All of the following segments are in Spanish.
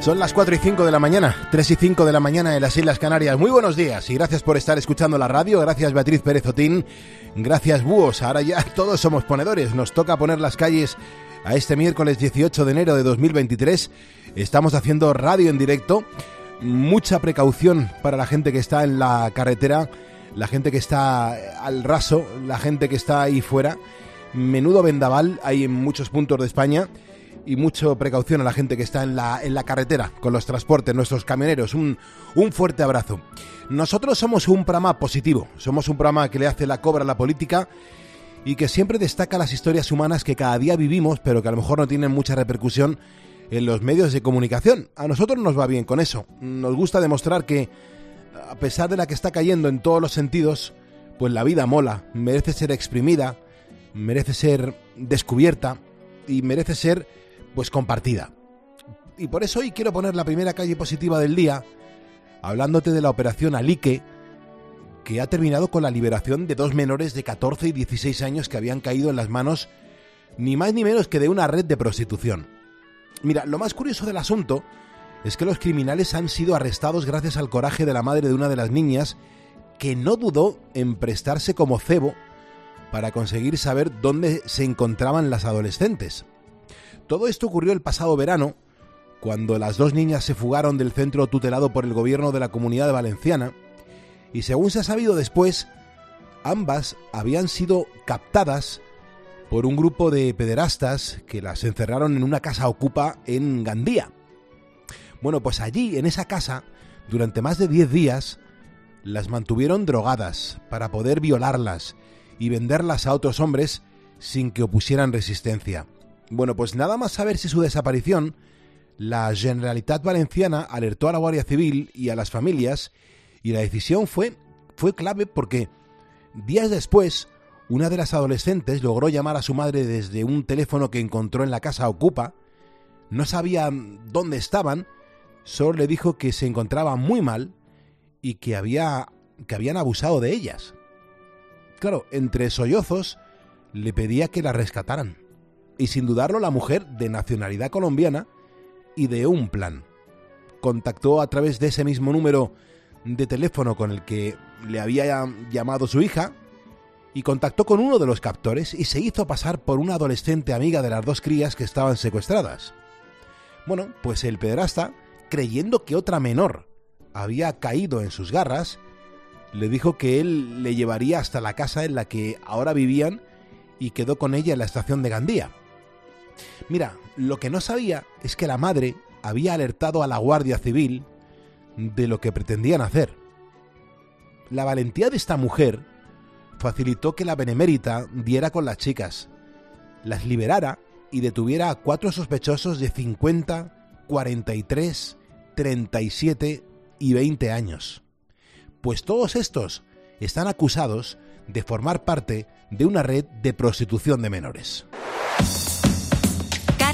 Son las 4 y 5 de la mañana, 3 y 5 de la mañana en las Islas Canarias. Muy buenos días y gracias por estar escuchando la radio. Gracias Beatriz Pérez Otín. Gracias Búhos. Ahora ya todos somos ponedores. Nos toca poner las calles a este miércoles 18 de enero de 2023. Estamos haciendo radio en directo. Mucha precaución para la gente que está en la carretera, la gente que está al raso, la gente que está ahí fuera. Menudo vendaval hay en muchos puntos de España y mucha precaución a la gente que está en la, en la carretera con los transportes, nuestros camioneros. Un, un fuerte abrazo. Nosotros somos un programa positivo, somos un programa que le hace la cobra a la política y que siempre destaca las historias humanas que cada día vivimos, pero que a lo mejor no tienen mucha repercusión en los medios de comunicación. A nosotros nos va bien con eso. Nos gusta demostrar que, a pesar de la que está cayendo en todos los sentidos, pues la vida mola, merece ser exprimida, merece ser descubierta y merece ser pues compartida. Y por eso hoy quiero poner la primera calle positiva del día, hablándote de la operación Alique, que ha terminado con la liberación de dos menores de 14 y 16 años que habían caído en las manos ni más ni menos que de una red de prostitución. Mira, lo más curioso del asunto es que los criminales han sido arrestados gracias al coraje de la madre de una de las niñas que no dudó en prestarse como cebo para conseguir saber dónde se encontraban las adolescentes. Todo esto ocurrió el pasado verano, cuando las dos niñas se fugaron del centro tutelado por el gobierno de la Comunidad Valenciana, y según se ha sabido después, ambas habían sido captadas por un grupo de pederastas que las encerraron en una casa ocupa en Gandía. Bueno, pues allí, en esa casa, durante más de 10 días, las mantuvieron drogadas para poder violarlas y venderlas a otros hombres sin que opusieran resistencia. Bueno, pues nada más saberse su desaparición, la Generalitat Valenciana alertó a la Guardia Civil y a las familias y la decisión fue, fue clave porque días después una de las adolescentes logró llamar a su madre desde un teléfono que encontró en la casa Ocupa, no sabía dónde estaban, solo le dijo que se encontraba muy mal y que, había, que habían abusado de ellas. Claro, entre sollozos le pedía que la rescataran y sin dudarlo la mujer de nacionalidad colombiana ideó un plan. Contactó a través de ese mismo número de teléfono con el que le había llamado su hija y contactó con uno de los captores y se hizo pasar por una adolescente amiga de las dos crías que estaban secuestradas. Bueno, pues el pederasta, creyendo que otra menor había caído en sus garras, le dijo que él le llevaría hasta la casa en la que ahora vivían y quedó con ella en la estación de Gandía. Mira, lo que no sabía es que la madre había alertado a la Guardia Civil de lo que pretendían hacer. La valentía de esta mujer facilitó que la benemérita diera con las chicas, las liberara y detuviera a cuatro sospechosos de 50, 43, 37 y 20 años. Pues todos estos están acusados de formar parte de una red de prostitución de menores.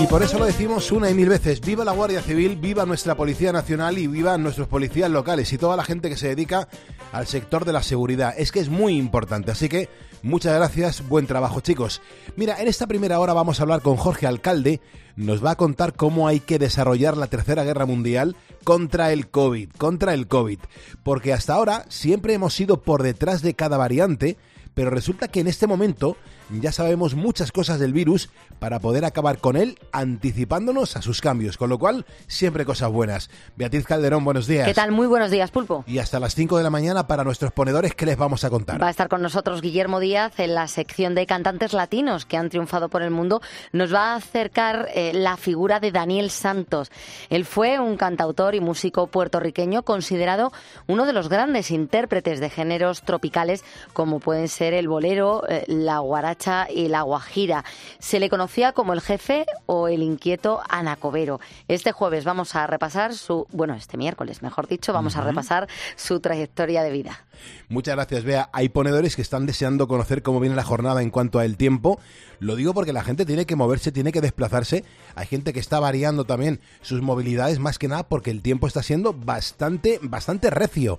Y por eso lo decimos una y mil veces, viva la Guardia Civil, viva nuestra Policía Nacional y viva nuestros policías locales y toda la gente que se dedica al sector de la seguridad. Es que es muy importante, así que muchas gracias, buen trabajo chicos. Mira, en esta primera hora vamos a hablar con Jorge Alcalde, nos va a contar cómo hay que desarrollar la Tercera Guerra Mundial contra el COVID, contra el COVID, porque hasta ahora siempre hemos ido por detrás de cada variante, pero resulta que en este momento ya sabemos muchas cosas del virus para poder acabar con él anticipándonos a sus cambios, con lo cual siempre cosas buenas. Beatriz Calderón, buenos días. ¿Qué tal? Muy buenos días, Pulpo. Y hasta las 5 de la mañana para nuestros ponedores, ¿qué les vamos a contar? Va a estar con nosotros Guillermo Díaz en la sección de cantantes latinos que han triunfado por el mundo. Nos va a acercar eh, la figura de Daniel Santos. Él fue un cantautor y músico puertorriqueño considerado uno de los grandes intérpretes de géneros tropicales como pueden ser el bolero, eh, la guaracha Y La Guajira. Se le conocía como el jefe o el inquieto Anacobero. Este jueves vamos a repasar su, bueno, este miércoles, mejor dicho, vamos a repasar su trayectoria de vida. Muchas gracias, Bea. Hay ponedores que están deseando conocer cómo viene la jornada en cuanto al tiempo. Lo digo porque la gente tiene que moverse, tiene que desplazarse. Hay gente que está variando también sus movilidades, más que nada porque el tiempo está siendo bastante, bastante recio.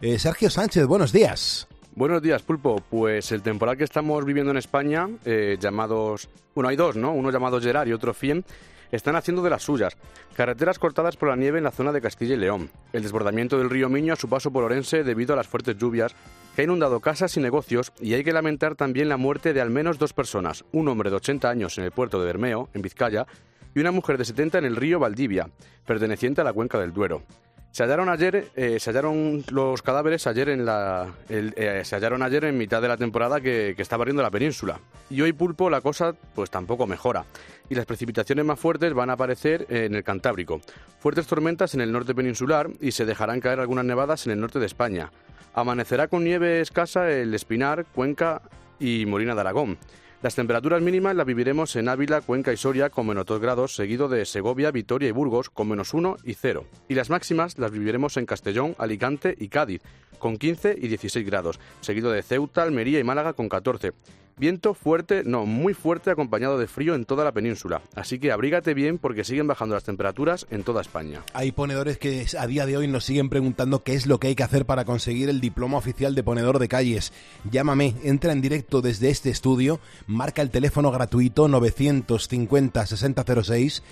Eh, Sergio Sánchez, buenos días. Buenos días, Pulpo. Pues el temporal que estamos viviendo en España, eh, llamados... Bueno, hay dos, ¿no? Uno llamado Gerard y otro Fien, están haciendo de las suyas. Carreteras cortadas por la nieve en la zona de Castilla y León. El desbordamiento del río Miño a su paso por Orense debido a las fuertes lluvias que ha inundado casas y negocios y hay que lamentar también la muerte de al menos dos personas, un hombre de 80 años en el puerto de Bermeo, en Vizcaya, y una mujer de 70 en el río Valdivia, perteneciente a la cuenca del Duero. Se hallaron ayer, eh, se hallaron los cadáveres ayer en la, eh, se hallaron ayer en mitad de la temporada que, que está barriendo la península. Y hoy pulpo la cosa pues tampoco mejora. Y las precipitaciones más fuertes van a aparecer en el Cantábrico. Fuertes tormentas en el norte peninsular y se dejarán caer algunas nevadas en el norte de España. Amanecerá con nieve escasa el Espinar, Cuenca y Molina de Aragón. Las temperaturas mínimas las viviremos en Ávila, Cuenca y Soria con menos 2 grados, seguido de Segovia, Vitoria y Burgos con menos 1 y 0. Y las máximas las viviremos en Castellón, Alicante y Cádiz con 15 y 16 grados, seguido de Ceuta, Almería y Málaga con 14. Viento fuerte, no, muy fuerte acompañado de frío en toda la península. Así que abrígate bien porque siguen bajando las temperaturas en toda España. Hay ponedores que a día de hoy nos siguen preguntando qué es lo que hay que hacer para conseguir el diploma oficial de ponedor de calles. Llámame, entra en directo desde este estudio, marca el teléfono gratuito 950 6006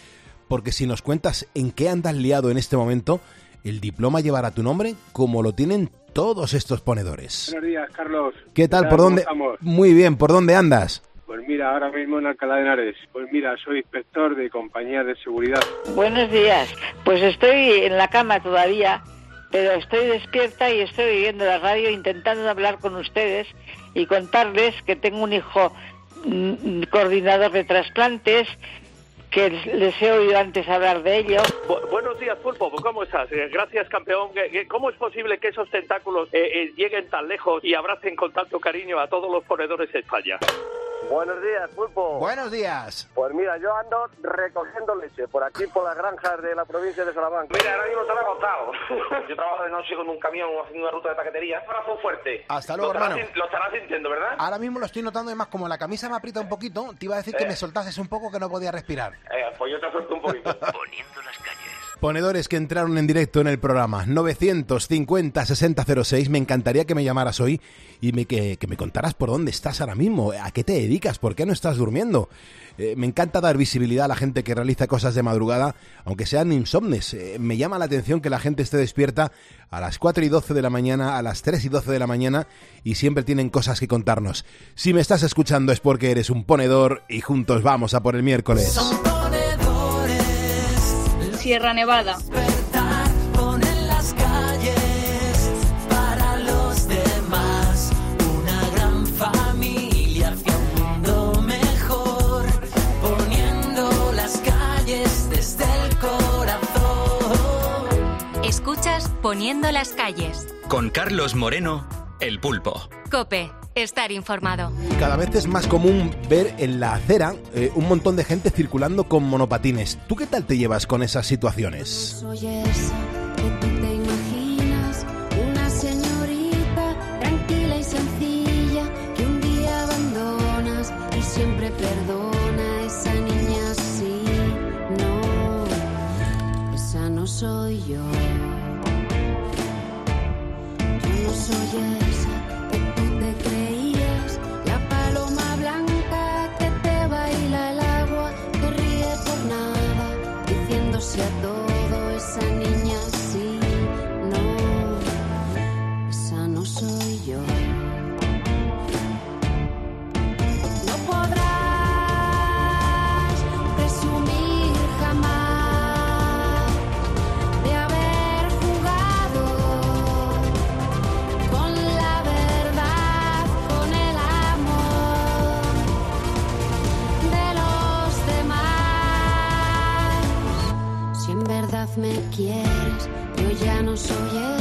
porque si nos cuentas en qué andas liado en este momento, el diploma llevará tu nombre como lo tienen todos estos ponedores. Buenos días, Carlos. ¿Qué tal? ¿Por dónde? Muy bien, ¿por dónde andas? Pues mira, ahora mismo en Alcalá de Henares. Pues mira, soy inspector de compañía de seguridad. Buenos días. Pues estoy en la cama todavía, pero estoy despierta y estoy viviendo la radio intentando hablar con ustedes y contarles que tengo un hijo mm, coordinador de trasplantes que les he oído antes hablar de ello. Bu buenos días, Pulpo, ¿cómo estás? Eh, gracias, campeón. ¿Cómo es posible que esos tentáculos eh, eh, lleguen tan lejos y abracen con tanto cariño a todos los ponedores de España? Buenos días, Pulpo. Buenos días. Pues mira, yo ando recogiendo leche por aquí, por las granjas de la provincia de Salamanca. Mira, ahora mismo te lo he contado. Yo trabajo de noche con un camión haciendo una ruta de paquetería. Abrazo fuerte. Hasta luego, lo hermano. Estarás, lo estarás sintiendo, ¿verdad? Ahora mismo lo estoy notando, además, como la camisa me aprieta un poquito, te iba a decir que Eh. me soltases un poco que no podía respirar. Eh, pues yo te suelto un poquito. Poniendo las calles. Ponedores que entraron en directo en el programa 950 6006, me encantaría que me llamaras hoy y que, que me contaras por dónde estás ahora mismo, a qué te dedicas, por qué no estás durmiendo. Eh, me encanta dar visibilidad a la gente que realiza cosas de madrugada, aunque sean insomnes. Eh, me llama la atención que la gente esté despierta a las 4 y 12 de la mañana, a las 3 y 12 de la mañana y siempre tienen cosas que contarnos. Si me estás escuchando es porque eres un ponedor y juntos vamos a por el miércoles. Sierra Nevada. Ponen las calles para los demás. Una gran familia hacia un mundo mejor. Poniendo las calles desde el corazón. Escuchas Poniendo las calles. Con Carlos Moreno, El Pulpo. Cope, estar informado. Cada vez es más común ver en la acera eh, un montón de gente circulando con monopatines. ¿Tú qué tal te llevas con esas situaciones? Soy esa que tú te imaginas, una señorita tranquila y sencilla que un día abandonas y siempre perdona. Esa niña así, no, esa no soy yo. Yo no soy esa me quieres, yo ya no soy el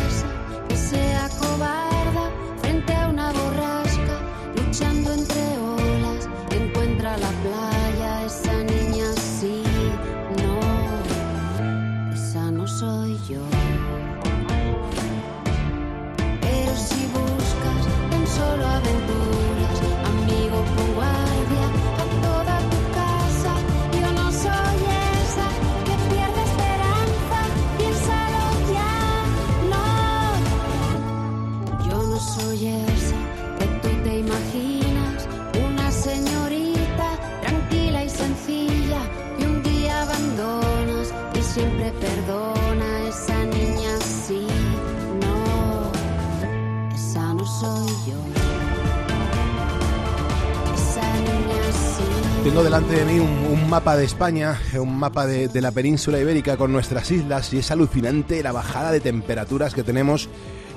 mapa de España, un mapa de, de la península ibérica con nuestras islas y es alucinante la bajada de temperaturas que tenemos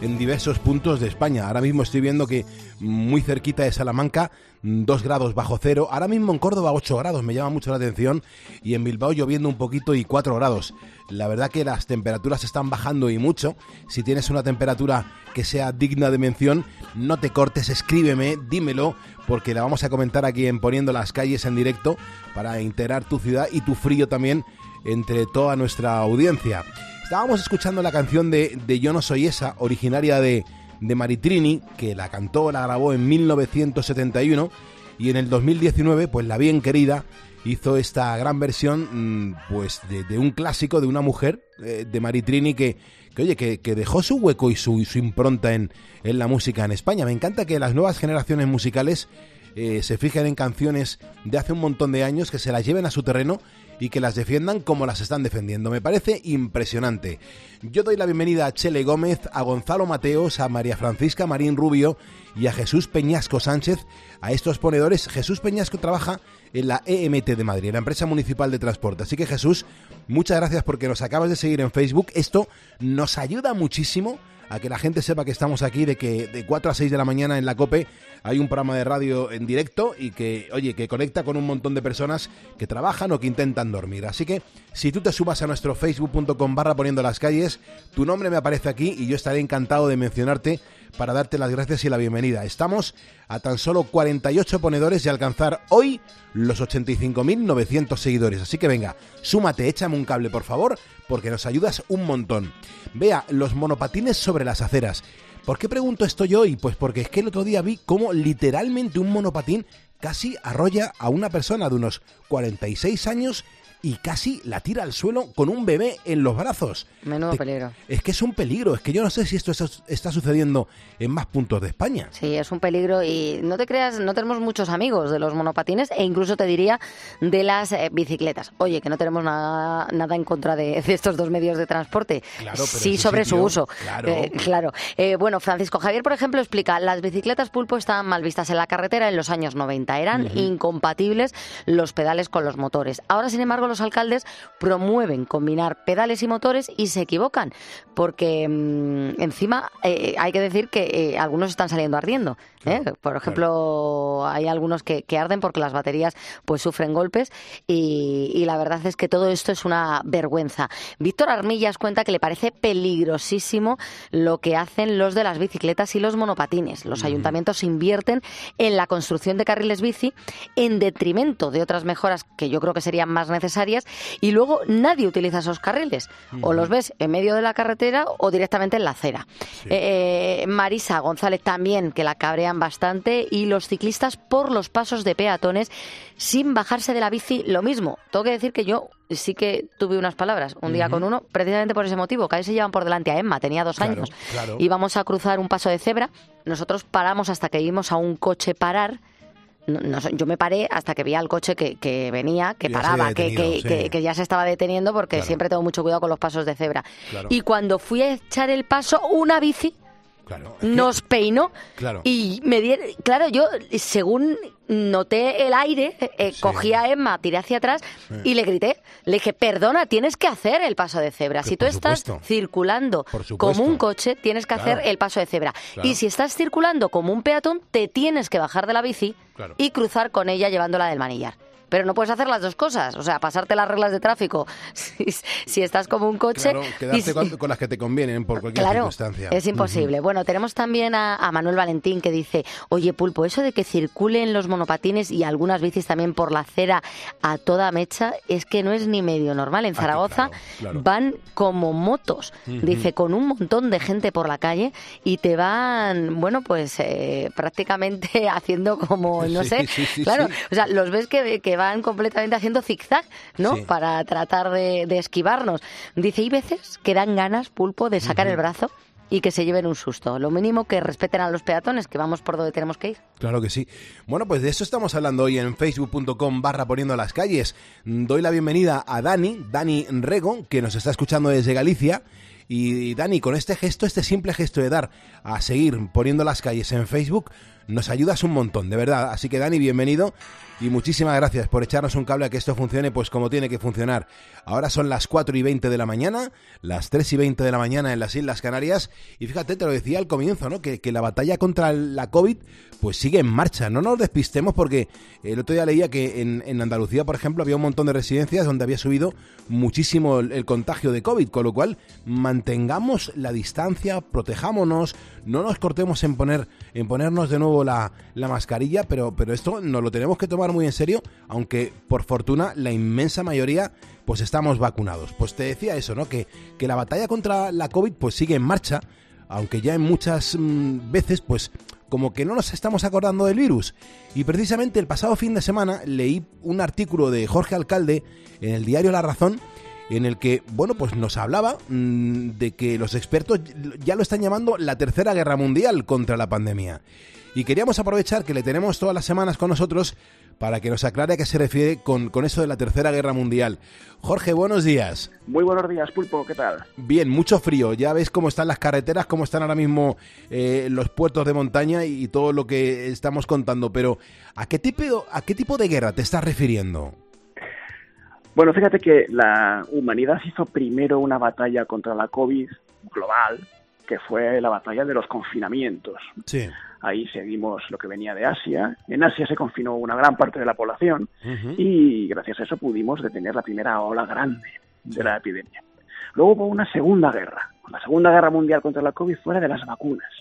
en diversos puntos de España. Ahora mismo estoy viendo que muy cerquita de Salamanca, 2 grados bajo cero. Ahora mismo en Córdoba 8 grados, me llama mucho la atención. Y en Bilbao lloviendo un poquito y 4 grados. La verdad que las temperaturas están bajando y mucho. Si tienes una temperatura que sea digna de mención, no te cortes, escríbeme, dímelo, porque la vamos a comentar aquí en Poniendo las calles en directo para integrar tu ciudad y tu frío también entre toda nuestra audiencia. Estábamos escuchando la canción de, de Yo no soy esa, originaria de, de Maritrini, que la cantó, la grabó en 1971 y en el 2019, pues la bien querida hizo esta gran versión mm, pues de, de un clásico de una mujer eh, de Maritrini que, que oye, que, que dejó su hueco y su, su impronta en, en la música en España. Me encanta que las nuevas generaciones musicales eh, se fijen en canciones de hace un montón de años, que se las lleven a su terreno y que las defiendan como las están defendiendo. Me parece impresionante. Yo doy la bienvenida a Chele Gómez, a Gonzalo Mateos, a María Francisca Marín Rubio y a Jesús Peñasco Sánchez, a estos ponedores. Jesús Peñasco trabaja en la EMT de Madrid, la empresa municipal de transporte. Así que Jesús, muchas gracias porque nos acabas de seguir en Facebook. Esto nos ayuda muchísimo a que la gente sepa que estamos aquí, de que de 4 a 6 de la mañana en la COPE hay un programa de radio en directo y que, oye, que conecta con un montón de personas que trabajan o que intentan dormir. Así que si tú te subas a nuestro facebook.com barra poniendo las calles, tu nombre me aparece aquí y yo estaré encantado de mencionarte para darte las gracias y la bienvenida. Estamos a tan solo 48 ponedores de alcanzar hoy los 85.900 seguidores. Así que venga, súmate, échame un cable por favor, porque nos ayudas un montón. Vea, los monopatines sobre las aceras. ¿Por qué pregunto esto yo hoy? Pues porque es que el otro día vi cómo literalmente un monopatín casi arrolla a una persona de unos 46 años y casi la tira al suelo con un bebé en los brazos. Menudo Te- peligro. Es que es un peligro, es que yo no sé si esto está, está sucediendo en más puntos de España. Sí, es un peligro y no te creas, no tenemos muchos amigos de los monopatines e incluso te diría de las eh, bicicletas. Oye, que no tenemos nada, nada en contra de, de estos dos medios de transporte. Claro, pero sí sobre sitio, su uso. claro. Eh, claro. Eh, bueno, Francisco Javier, por ejemplo, explica, las bicicletas pulpo estaban mal vistas en la carretera en los años 90. Eran incompatibles los pedales con los motores. Ahora, sin embargo, los alcaldes promueven combinar pedales y motores y se equivocan, porque mm, encima eh, hay que decir que eh, algunos están saliendo ardiendo. ¿eh? Por ejemplo, hay algunos que, que arden porque las baterías pues sufren golpes y, y la verdad es que todo esto es una vergüenza. Víctor Armillas cuenta que le parece peligrosísimo lo que hacen los de las bicicletas y los monopatines. Los ayuntamientos invierten en la construcción de carriles bici en detrimento de otras mejoras que yo creo que serían más necesarias y luego nadie utiliza esos carriles. O los ves en medio de la carretera o directamente en la acera. Eh, eh, Marisa González también, que la cabrean bastante, y los ciclistas por los pasos de peatones sin bajarse de la bici, lo mismo. Tengo que decir que yo sí que tuve unas palabras un día con uno, precisamente por ese motivo, que a se llevan por delante a Emma, tenía dos Claro, años, claro. íbamos a cruzar un paso de cebra, nosotros paramos hasta que vimos a un coche parar, no- no yo me paré hasta que vi al coche que, que venía, que Ya paraba, que, que- sí. que- que ya se estaba deteniendo porque Claro. siempre tengo mucho cuidado con los pasos de cebra. Claro. Y cuando fui a echar el paso, una bici nos peinó Claro. y me dieron, claro, yo según noté el aire, eh, cogí a Emma, tiré hacia atrás Sí. y le grité, le dije, perdona, tienes que hacer el paso de cebra. Que si tú estás supuesto. circulando como un coche, tienes que Claro. hacer el paso de cebra. Claro. Y si estás circulando como un peatón, te tienes que bajar de la bici y cruzar con ella llevándola del manillar. Pero no puedes hacer las dos cosas, o sea, pasarte las reglas de tráfico si, si estás como un coche. Claro, quedarte si- con, con las que te convienen por cualquier Claro, circunstancia. es imposible. Bueno, tenemos también a, a Manuel Valentín que dice, oye Pulpo, eso de que circulen los monopatines y algunas bicis también por la acera a toda mecha es que no es ni medio normal. En Ah, Zaragoza claro. van como motos, dice, con un montón de gente por la calle y te van, bueno, pues eh, prácticamente haciendo como, no Sí, sé, sí, sí, claro, o sea, los ves que, que van completamente haciendo zigzag, ¿no? Sí. Para tratar de, de esquivarnos. Dice, hay veces que dan ganas, pulpo, de sacar el brazo y que se lleven un susto. Lo mínimo que respeten a los peatones, que vamos por donde tenemos que ir. Claro que sí. Bueno, pues de eso estamos hablando hoy en facebook.com barra poniendo las calles. Doy la bienvenida a Dani, Dani Rego, que nos está escuchando desde Galicia. Y Dani, con este gesto, este simple gesto de dar a seguir poniendo las calles en Facebook, nos ayudas un montón, de verdad. Así que Dani, bienvenido y muchísimas gracias por echarnos un cable a que esto funcione pues como tiene que funcionar. Ahora son las 4 y 20 de la mañana, las 3 y 20 de la mañana en las Islas Canarias y fíjate, te lo decía al comienzo, ¿no? Que, que la batalla contra la COVID pues sigue en marcha. No nos despistemos porque el otro día leía que en, en Andalucía, por ejemplo, había un montón de residencias donde había subido muchísimo el, el contagio de COVID, con lo cual mantengamos la distancia, protejámonos, no nos cortemos en poner en ponernos de nuevo la, la mascarilla, pero, pero esto nos lo tenemos que tomar muy en serio, aunque por fortuna la inmensa mayoría pues estamos vacunados. Pues te decía eso, ¿no? Que, que la batalla contra la COVID pues sigue en marcha, aunque ya en muchas mm, veces pues como que no nos estamos acordando del virus. Y precisamente el pasado fin de semana leí un artículo de Jorge Alcalde en el diario La Razón en el que, bueno, pues nos hablaba mmm, de que los expertos ya lo están llamando la tercera guerra mundial contra la pandemia. Y queríamos aprovechar que le tenemos todas las semanas con nosotros para que nos aclare a qué se refiere con, con eso de la tercera guerra mundial. Jorge, buenos días. Muy buenos días, Pulpo, ¿qué tal? Bien, mucho frío. Ya ves cómo están las carreteras, cómo están ahora mismo eh, los puertos de montaña y, y todo lo que estamos contando. Pero, ¿a qué tipo, a qué tipo de guerra te estás refiriendo? Bueno, fíjate que la humanidad hizo primero una batalla contra la COVID global, que fue la batalla de los confinamientos. Sí. Ahí seguimos lo que venía de Asia. En Asia se confinó una gran parte de la población uh -huh. y gracias a eso pudimos detener la primera ola grande de la epidemia. Luego hubo una segunda guerra, la segunda guerra mundial contra la COVID fuera de las vacunas,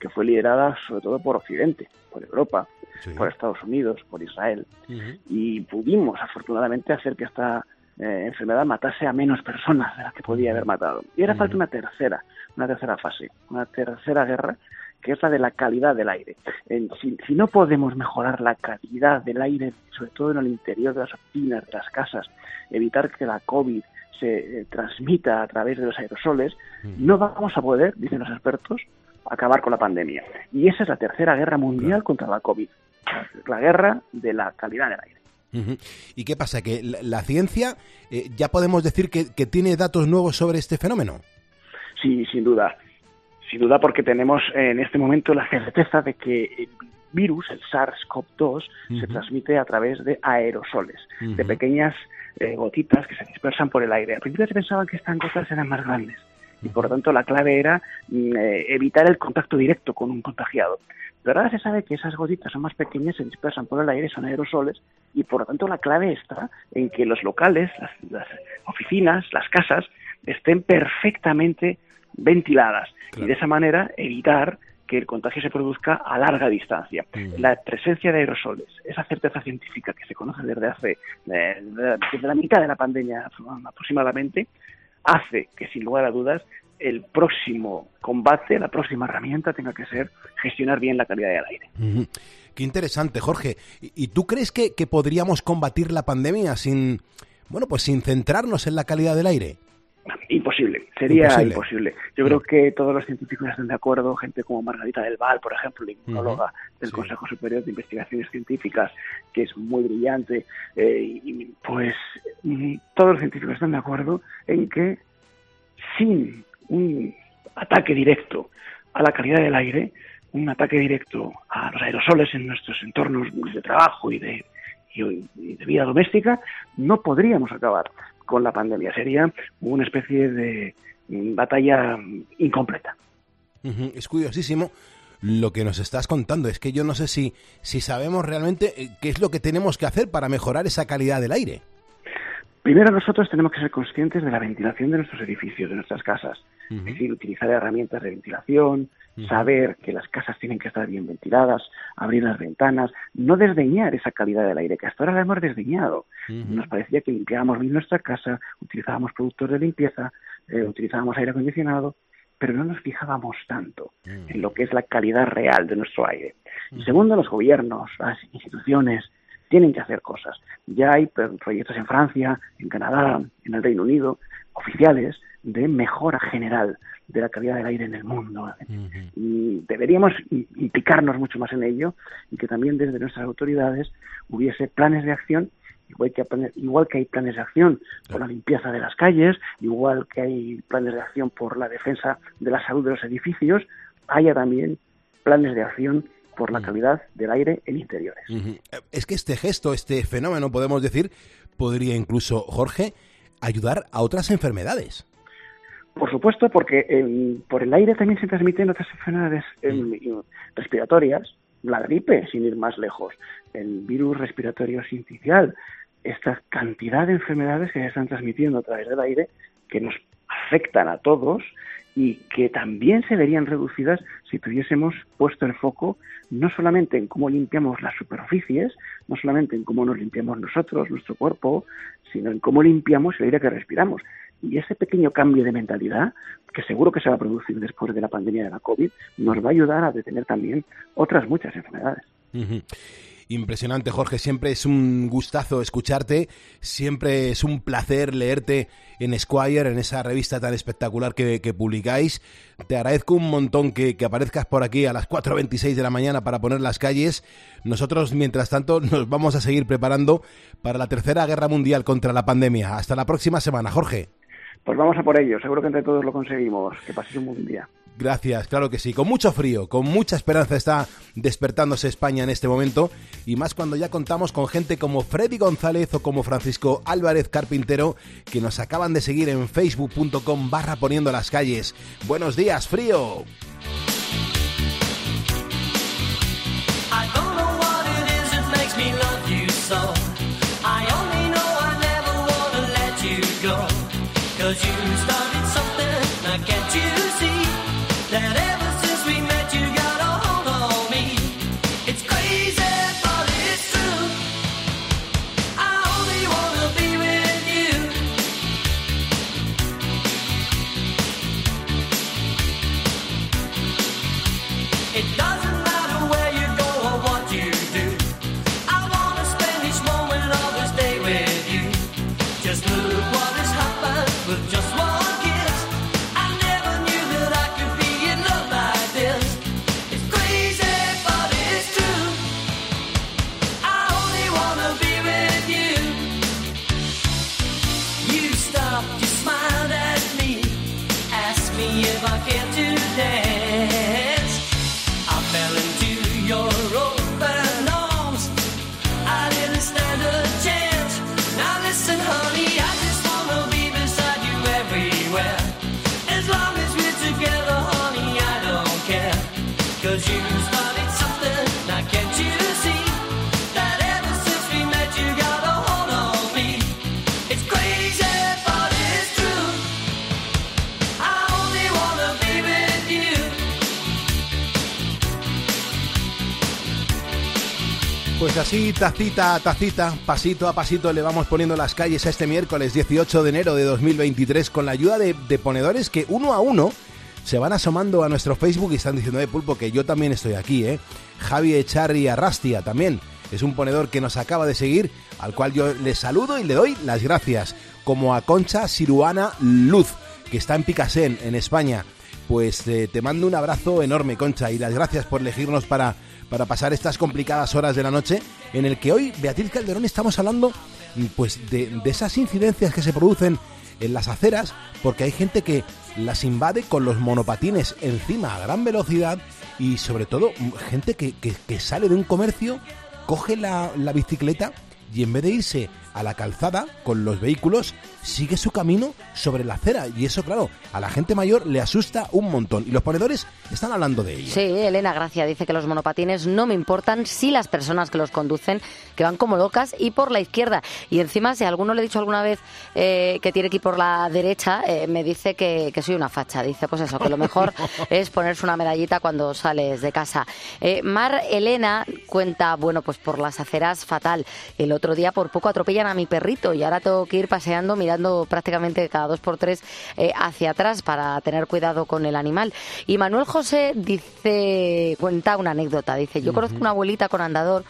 que fue liderada sobre todo por Occidente, por Europa, sí. por Estados Unidos, por Israel. Uh -huh. Y pudimos afortunadamente hacer que esta eh, enfermedad matase a menos personas de las que podía haber matado. Y era falta una tercera, una tercera fase, una tercera guerra que es la de la calidad del aire. Si, si, no podemos mejorar la calidad del aire, sobre todo en el interior de las oficinas, de las casas, evitar que la COVID se eh, transmita a través de los aerosoles, mm. no vamos a poder, dicen los expertos, acabar con la pandemia. Y esa es la tercera guerra mundial contra la COVID, la guerra de la calidad del aire. ¿Y qué pasa? ¿Que la, la ciencia eh, ya podemos decir que, que tiene datos nuevos sobre este fenómeno? Sí, sin duda sin duda porque tenemos en este momento la certeza de que el virus, el SARS-CoV-2, uh -huh. se transmite a través de aerosoles, uh -huh. de pequeñas eh, gotitas que se dispersan por el aire. Al principio se pensaban que estas gotas eran más grandes y por lo tanto la clave era mm, eh, evitar el contacto directo con un contagiado. Pero ahora se sabe que esas gotitas son más pequeñas, se dispersan por el aire, son aerosoles y por lo tanto la clave está en que los locales, las, las oficinas, las casas estén perfectamente ventiladas claro. y de esa manera evitar que el contagio se produzca a larga distancia. Mm. La presencia de aerosoles, esa certeza científica que se conoce desde hace desde la mitad de la pandemia aproximadamente, hace que sin lugar a dudas el próximo combate, la próxima herramienta tenga que ser gestionar bien la calidad del aire. Mm -hmm. Qué interesante, Jorge. ¿Y, tú crees que, que podríamos combatir la pandemia sin, bueno, pues sin centrarnos en la calidad del aire? Imposible, sería imposible. imposible. Yo creo que todos los científicos están de acuerdo, gente como Margarita del Val, por ejemplo, la inmunóloga uh -huh. del sí. Consejo Superior de Investigaciones Científicas, que es muy brillante, eh, y pues y todos los científicos están de acuerdo en que sin un ataque directo a la calidad del aire, un ataque directo a los aerosoles en nuestros entornos de trabajo y de, y de vida doméstica, no podríamos acabar con la pandemia. Sería una especie de batalla incompleta. Es curiosísimo lo que nos estás contando. Es que yo no sé si, si sabemos realmente eh, qué es lo que tenemos que hacer para mejorar esa calidad del aire. Primero nosotros tenemos que ser conscientes de la ventilación de nuestros edificios, de nuestras casas. Uh -huh. Es decir, utilizar herramientas de ventilación, uh -huh. saber que las casas tienen que estar bien ventiladas, abrir las ventanas, no desdeñar esa calidad del aire, que hasta ahora la hemos desdeñado. Uh -huh. Nos parecía que limpiábamos bien nuestra casa, utilizábamos productos de limpieza, eh, utilizábamos aire acondicionado, pero no nos fijábamos tanto en lo que es la calidad real de nuestro aire. Y segundo, los gobiernos, las instituciones, tienen que hacer cosas. Ya hay proyectos en Francia, en Canadá, en el Reino Unido, oficiales de mejora general de la calidad del aire en el mundo. Uh -huh. Y deberíamos implicarnos mucho más en ello y que también desde nuestras autoridades hubiese planes de acción igual que, igual que hay planes de acción por la limpieza de las calles, igual que hay planes de acción por la defensa de la salud de los edificios, haya también planes de acción por la calidad del aire en interiores. Ujú. Es que este gesto, este fenómeno, podemos decir, podría incluso, Jorge, ayudar a otras enfermedades. Por supuesto, porque por el aire también se transmiten otras enfermedades em, y- respiratorias, la gripe, sin ir más lejos, el virus respiratorio sincicial, esta cantidad de enfermedades que se están transmitiendo a través del aire que nos afectan a todos y que también se verían reducidas si tuviésemos puesto el foco no solamente en cómo limpiamos las superficies, no solamente en cómo nos limpiamos nosotros, nuestro cuerpo, sino en cómo limpiamos el aire que respiramos. Y ese pequeño cambio de mentalidad, que seguro que se va a producir después de la pandemia de la COVID, nos va a ayudar a detener también otras muchas enfermedades. Ujú. Impresionante, Jorge. Siempre es un gustazo escucharte. Siempre es un placer leerte en Squire, en esa revista tan espectacular que, publicáis. Te agradezco un montón que, que aparezcas por aquí a las 4.26 de la mañana para poner las calles. Nosotros, mientras tanto, nos vamos a seguir preparando para la tercera guerra mundial contra la pandemia. Hasta la próxima semana, Jorge. Pues vamos a por ello, seguro que entre todos lo conseguimos. Que paséis un buen día. Gracias, claro que sí. Con mucho frío, con mucha esperanza está despertándose España en este momento y más cuando ya contamos con gente como Freddy González o como Francisco Álvarez Carpintero que nos acaban de seguir en facebook.com barra poniendo las calles. Buenos días, frío. Así, tacita a tacita, pasito a pasito, le vamos poniendo las calles a este miércoles 18 de enero de 2023 con la ayuda de, de ponedores que uno a uno se van asomando a nuestro Facebook y están diciendo, eh, Pulpo, que yo también estoy aquí, ¿eh? Javi Echarri Arrastia también es un ponedor que nos acaba de seguir, al cual yo le saludo y le doy las gracias, como a Concha Siruana Luz, que está en Picasen, en España. Pues eh, te mando un abrazo enorme, Concha, y las gracias por elegirnos para, para pasar estas complicadas horas de la noche, en el que hoy, Beatriz Calderón, estamos hablando mm, pues de, de esas incidencias que se producen en las aceras, porque hay gente que las invade con los monopatines encima a gran velocidad y sobre todo mm, gente que, que- que sale de un comercio, coge la, la bicicleta y en vez de irse a la calzada con los vehículos, sigue su camino sobre la acera. Y eso, claro, a la gente mayor le asusta un montón. Y los ponedores están hablando de ello. Sí, Elena Gracia dice que los monopatines no me importan si las personas que los conducen, que van como locas, y por la izquierda. Y encima, si a alguno le he dicho alguna vez eh, que tiene que ir por la derecha, eh, me dice que, que soy una facha. Dice, pues eso, que lo mejor es ponerse una medallita cuando sales de casa. Eh, Mar Elena cuenta, bueno, pues por las aceras fatal. El otro día por poco atropellan a mi perrito y ahora tengo que ir paseando mirando prácticamente cada dos por tres eh, hacia atrás para tener cuidado con el animal. Y Manuel José dice, cuenta una anécdota, dice, yo conozco una abuelita con andador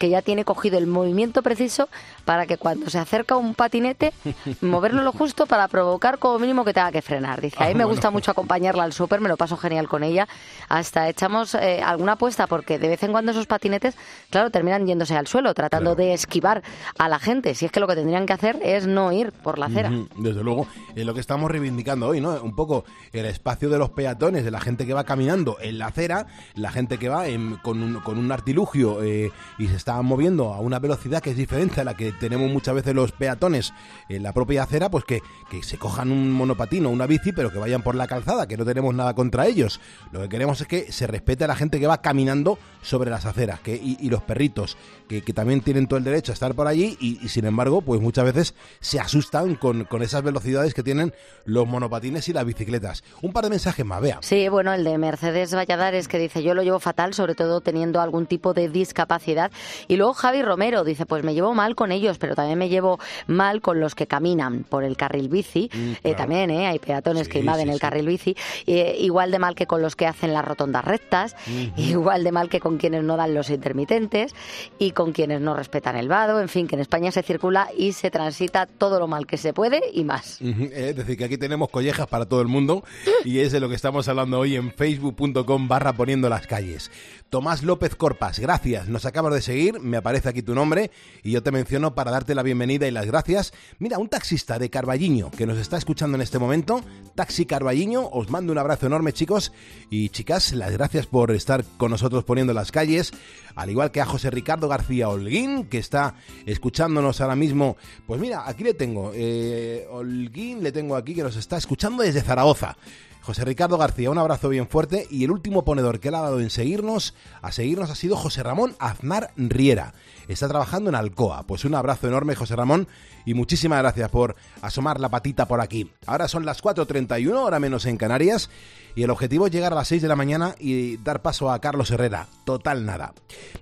que ya tiene cogido el movimiento preciso para que cuando se acerca un patinete, moverlo lo justo para provocar como mínimo que tenga que frenar. Dice, a mí Ah, me gusta mucho acompañarla al súper, me lo paso genial con ella. Hasta echamos eh, alguna apuesta porque de vez en cuando esos patinetes, claro, terminan yéndose al suelo, tratando de esquivar a la gente. Si es que lo que tendrían que hacer es no ir por la acera. Desde luego, es lo que estamos reivindicando hoy, ¿no? Un poco el espacio de los peatones, de la gente que va caminando en la acera, la gente que va en- con, un, con un artilugio eh, y se está moviendo a una velocidad que es diferente a la que tenemos muchas veces los peatones en la propia acera, pues que, que se cojan un monopatín o una bici, pero que vayan por la calzada, que no tenemos nada contra ellos. Lo que queremos es que se respete a la gente que va caminando sobre las aceras que, y, los perritos, que, que también tienen todo el derecho a estar por allí y, y, sin embargo, pues muchas veces se asustan con, con esas velocidades que tienen los monopatines y las bicicletas. Un par de mensajes más, vea. Sí, bueno, el de Mercedes Valladares que dice yo lo llevo fatal, sobre todo teniendo algún tipo de discapacidad. Y luego Javi Romero dice pues me llevo mal con ellos, pero también me llevo mal con los que caminan por el carril bici. Eh, claro. también eh, hay peatones que invaden sí, el carril bici. Eh, igual de mal que con los que hacen las rotondas rectas, igual de mal que con quienes no dan los intermitentes y con quienes no respetan el vado. En fin, que en España se circula y se transita todo lo mal que se puede y más. Ujú, Es decir, que aquí tenemos collejas para todo el mundo y es de lo que estamos hablando hoy en facebook.com barra poniendo las calles. Tomás López Corpas, gracias, nos acabas de seguir, me aparece aquí tu nombre y yo te menciono para darte la bienvenida y las gracias. Mira, un taxista de Carballiño que nos está escuchando en este momento, Taxi Carballiño, os mando un abrazo enorme chicos y chicas, las gracias por estar con nosotros poniendo las calles, al igual que a José Ricardo García Holguín, que está escuchándonos ahora mismo. Pues mira, aquí le tengo, eh, Holguín le tengo aquí que nos está escuchando desde Zaragoza. José Ricardo García, un abrazo bien fuerte. Y el último ponedor que le ha dado en seguirnos, a seguirnos ha sido José Ramón Aznar Riera. Está trabajando en Alcoa. Pues un abrazo enorme, José Ramón, y muchísimas gracias por asomar la patita por aquí. Ahora son las 4.31, hora menos en Canarias, y el objetivo es llegar a las 6 de la mañana y dar paso a Carlos Herrera. Total nada.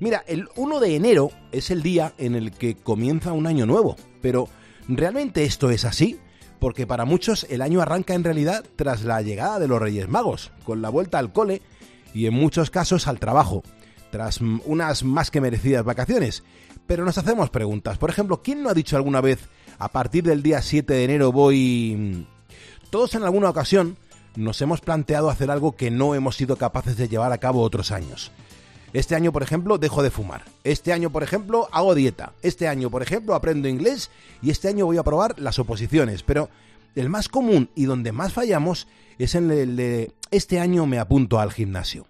Mira, el 1 de enero es el día en el que comienza un año nuevo, pero ¿realmente esto es así? Porque para muchos el año arranca en realidad tras la llegada de los Reyes Magos, con la vuelta al cole y en muchos casos al trabajo, tras unas más que merecidas vacaciones. Pero nos hacemos preguntas. Por ejemplo, ¿quién no ha dicho alguna vez a partir del día 7 de enero voy... Todos en alguna ocasión nos hemos planteado hacer algo que no hemos sido capaces de llevar a cabo otros años. Este año, por ejemplo, dejo de fumar. Este año, por ejemplo, hago dieta. Este año, por ejemplo, aprendo inglés y este año voy a probar las oposiciones. Pero el más común y donde más fallamos es en el de este año me apunto al gimnasio.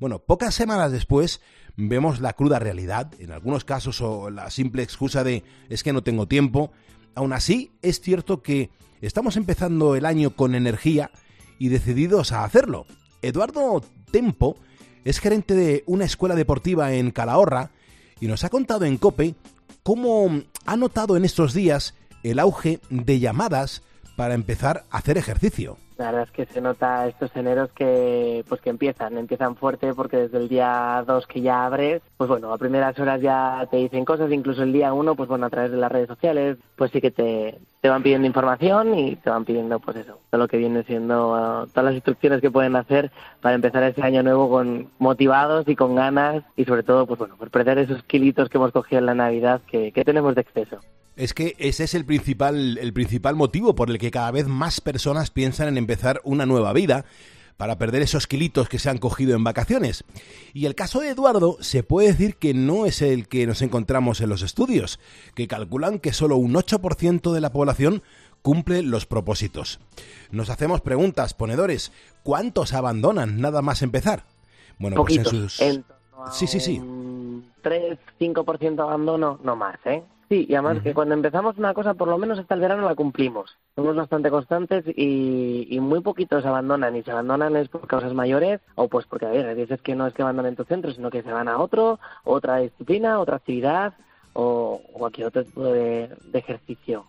Bueno, pocas semanas después vemos la cruda realidad, en algunos casos o la simple excusa de es que no tengo tiempo. Aún así, es cierto que estamos empezando el año con energía y decididos a hacerlo. Eduardo Tempo es gerente de una escuela deportiva en Calahorra y nos ha contado en Cope cómo ha notado en estos días el auge de llamadas para empezar a hacer ejercicio. La verdad es que se nota estos eneros que pues que empiezan, empiezan fuerte porque desde el día 2 que ya abres, pues bueno, a primeras horas ya te dicen cosas, incluso el día 1, pues bueno, a través de las redes sociales, pues sí que te, te van pidiendo información y te van pidiendo pues eso, todo lo que viene siendo eh, todas las instrucciones que pueden hacer para empezar este año nuevo con motivados y con ganas y sobre todo pues bueno, por perder esos kilitos que hemos cogido en la Navidad que, que tenemos de exceso. Es que ese es el principal, el principal motivo por el que cada vez más personas piensan en empezar una nueva vida para perder esos kilitos que se han cogido en vacaciones. Y el caso de Eduardo se puede decir que no es el que nos encontramos en los estudios, que calculan que solo un 8% de la población cumple los propósitos. Nos hacemos preguntas, ponedores, ¿cuántos abandonan nada más empezar? Bueno, pues en Poquitos, sus... en Sí, sí, sí. un 3-5% abandono, no más, ¿eh? Sí, y además que cuando empezamos una cosa, por lo menos hasta el verano la cumplimos. Somos bastante constantes y, y muy poquitos abandonan. Y se abandonan es por causas mayores o pues porque, a ver, que no es que abandonen tu centro, sino que se van a otro, otra disciplina, otra actividad o, o cualquier otro tipo de, de ejercicio.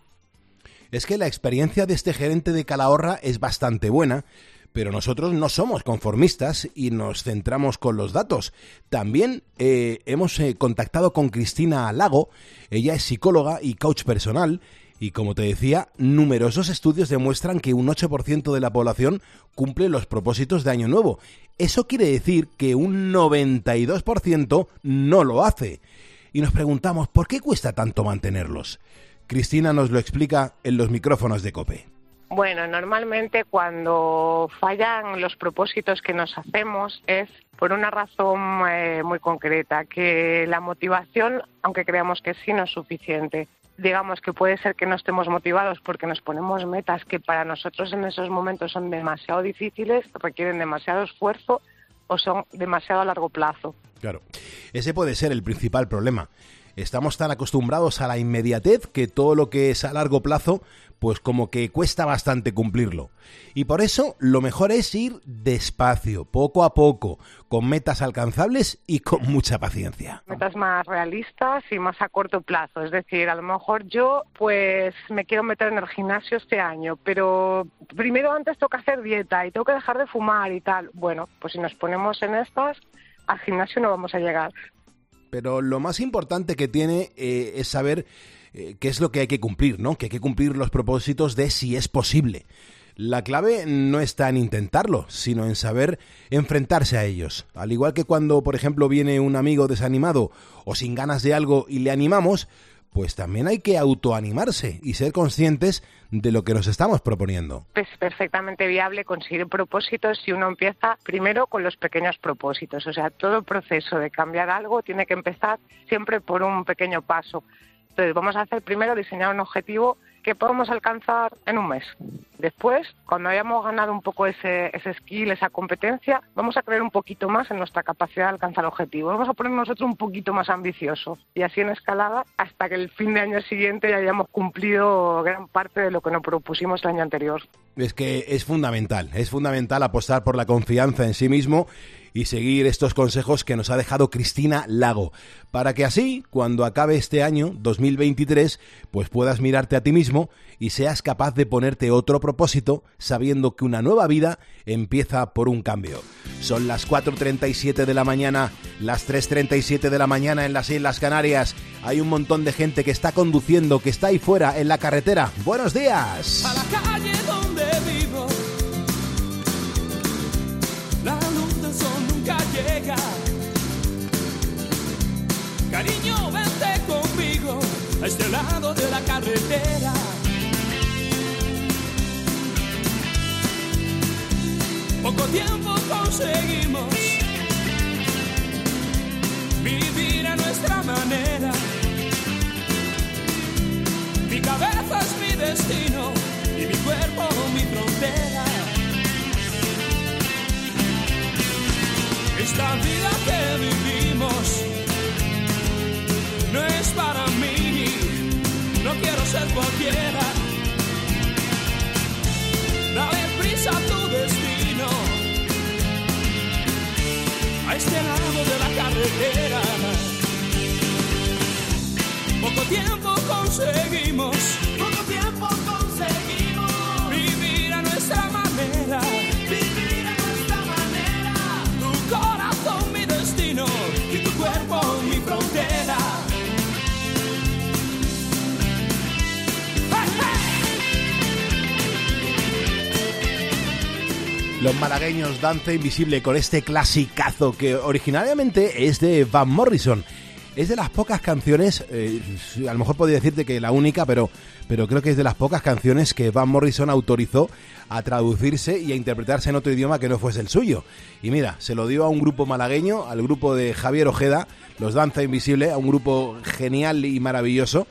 Es que la experiencia de este gerente de Calahorra es bastante buena, pero nosotros no somos conformistas y nos centramos con los datos. También eh, hemos eh, contactado con Cristina Lago, ella es psicóloga y coach personal, y como te decía, numerosos estudios demuestran que un 8% de la población cumple los propósitos de Año Nuevo. Eso quiere decir que un 92% no lo hace. y nos preguntamos por qué cuesta tanto mantenerlos. Cristina nos lo explica en los micrófonos de Cope. Bueno, normalmente cuando fallan los propósitos que nos hacemos es por una razón eh, muy concreta, que la motivación, aunque creamos que sí, no es suficiente. Digamos que puede ser que no estemos motivados porque nos ponemos metas que para nosotros en esos momentos son demasiado difíciles, requieren demasiado esfuerzo o son demasiado a largo plazo. Claro, ese puede ser el principal problema. Estamos tan acostumbrados a la inmediatez que todo lo que es a largo plazo, pues como que cuesta bastante cumplirlo. Y por eso lo mejor es ir despacio, poco a poco, con metas alcanzables y con mucha paciencia. Metas más realistas y más a corto plazo. Es decir, a lo mejor yo pues me quiero meter en el gimnasio este año, pero primero antes que hacer dieta y tengo que dejar de fumar y tal. Bueno, pues si nos ponemos en estas, al gimnasio no vamos a llegar. Pero lo más importante que tiene eh, es saber eh, qué es lo que hay que cumplir, ¿no? Que hay que cumplir los propósitos de si es posible. La clave no está en intentarlo, sino en saber enfrentarse a ellos. Al igual que cuando, por ejemplo, viene un amigo desanimado o sin ganas de algo y le animamos, pues también hay que autoanimarse y ser conscientes de lo que nos estamos proponiendo. Es perfectamente viable conseguir propósitos si uno empieza primero con los pequeños propósitos. O sea, todo proceso de cambiar algo tiene que empezar siempre por un pequeño paso. Entonces, vamos a hacer primero diseñar un objetivo que podemos alcanzar en un mes. Después, cuando hayamos ganado un poco ese, ese skill, esa competencia, vamos a creer un poquito más en nuestra capacidad de alcanzar el objetivo. Vamos a poner nosotros un poquito más ambicioso y así en escalada hasta que el fin de año siguiente ya hayamos cumplido gran parte de lo que nos propusimos el año anterior. Es que es fundamental, es fundamental apostar por la confianza en sí mismo y seguir estos consejos que nos ha dejado Cristina Lago, para que así, cuando acabe este año 2023, pues puedas mirarte a ti mismo y seas capaz de ponerte otro propósito sabiendo que una nueva vida empieza por un cambio. Son las 4.37 de la mañana, las 3.37 de la mañana en las Islas Canarias. Hay un montón de gente que está conduciendo, que está ahí fuera en la carretera. Buenos días. A la Cariño, vente conmigo a este lado de la carretera. Poco tiempo conseguimos vivir a nuestra manera. Mi cabeza es mi destino y mi cuerpo mi frontera. Esta vida que vivimos ser cualquiera. Dale prisa a tu destino, a este lado de la carretera. Poco tiempo conseguimos, poco tiempo conseguimos Los malagueños Danza Invisible con este clasicazo que originariamente es de Van Morrison. Es de las pocas canciones, eh, a lo mejor podría decirte que la única, pero, pero creo que es de las pocas canciones que Van Morrison autorizó a traducirse y a interpretarse en otro idioma que no fuese el suyo. Y mira, se lo dio a un grupo malagueño, al grupo de Javier Ojeda, los Danza Invisible, a un grupo genial y maravilloso.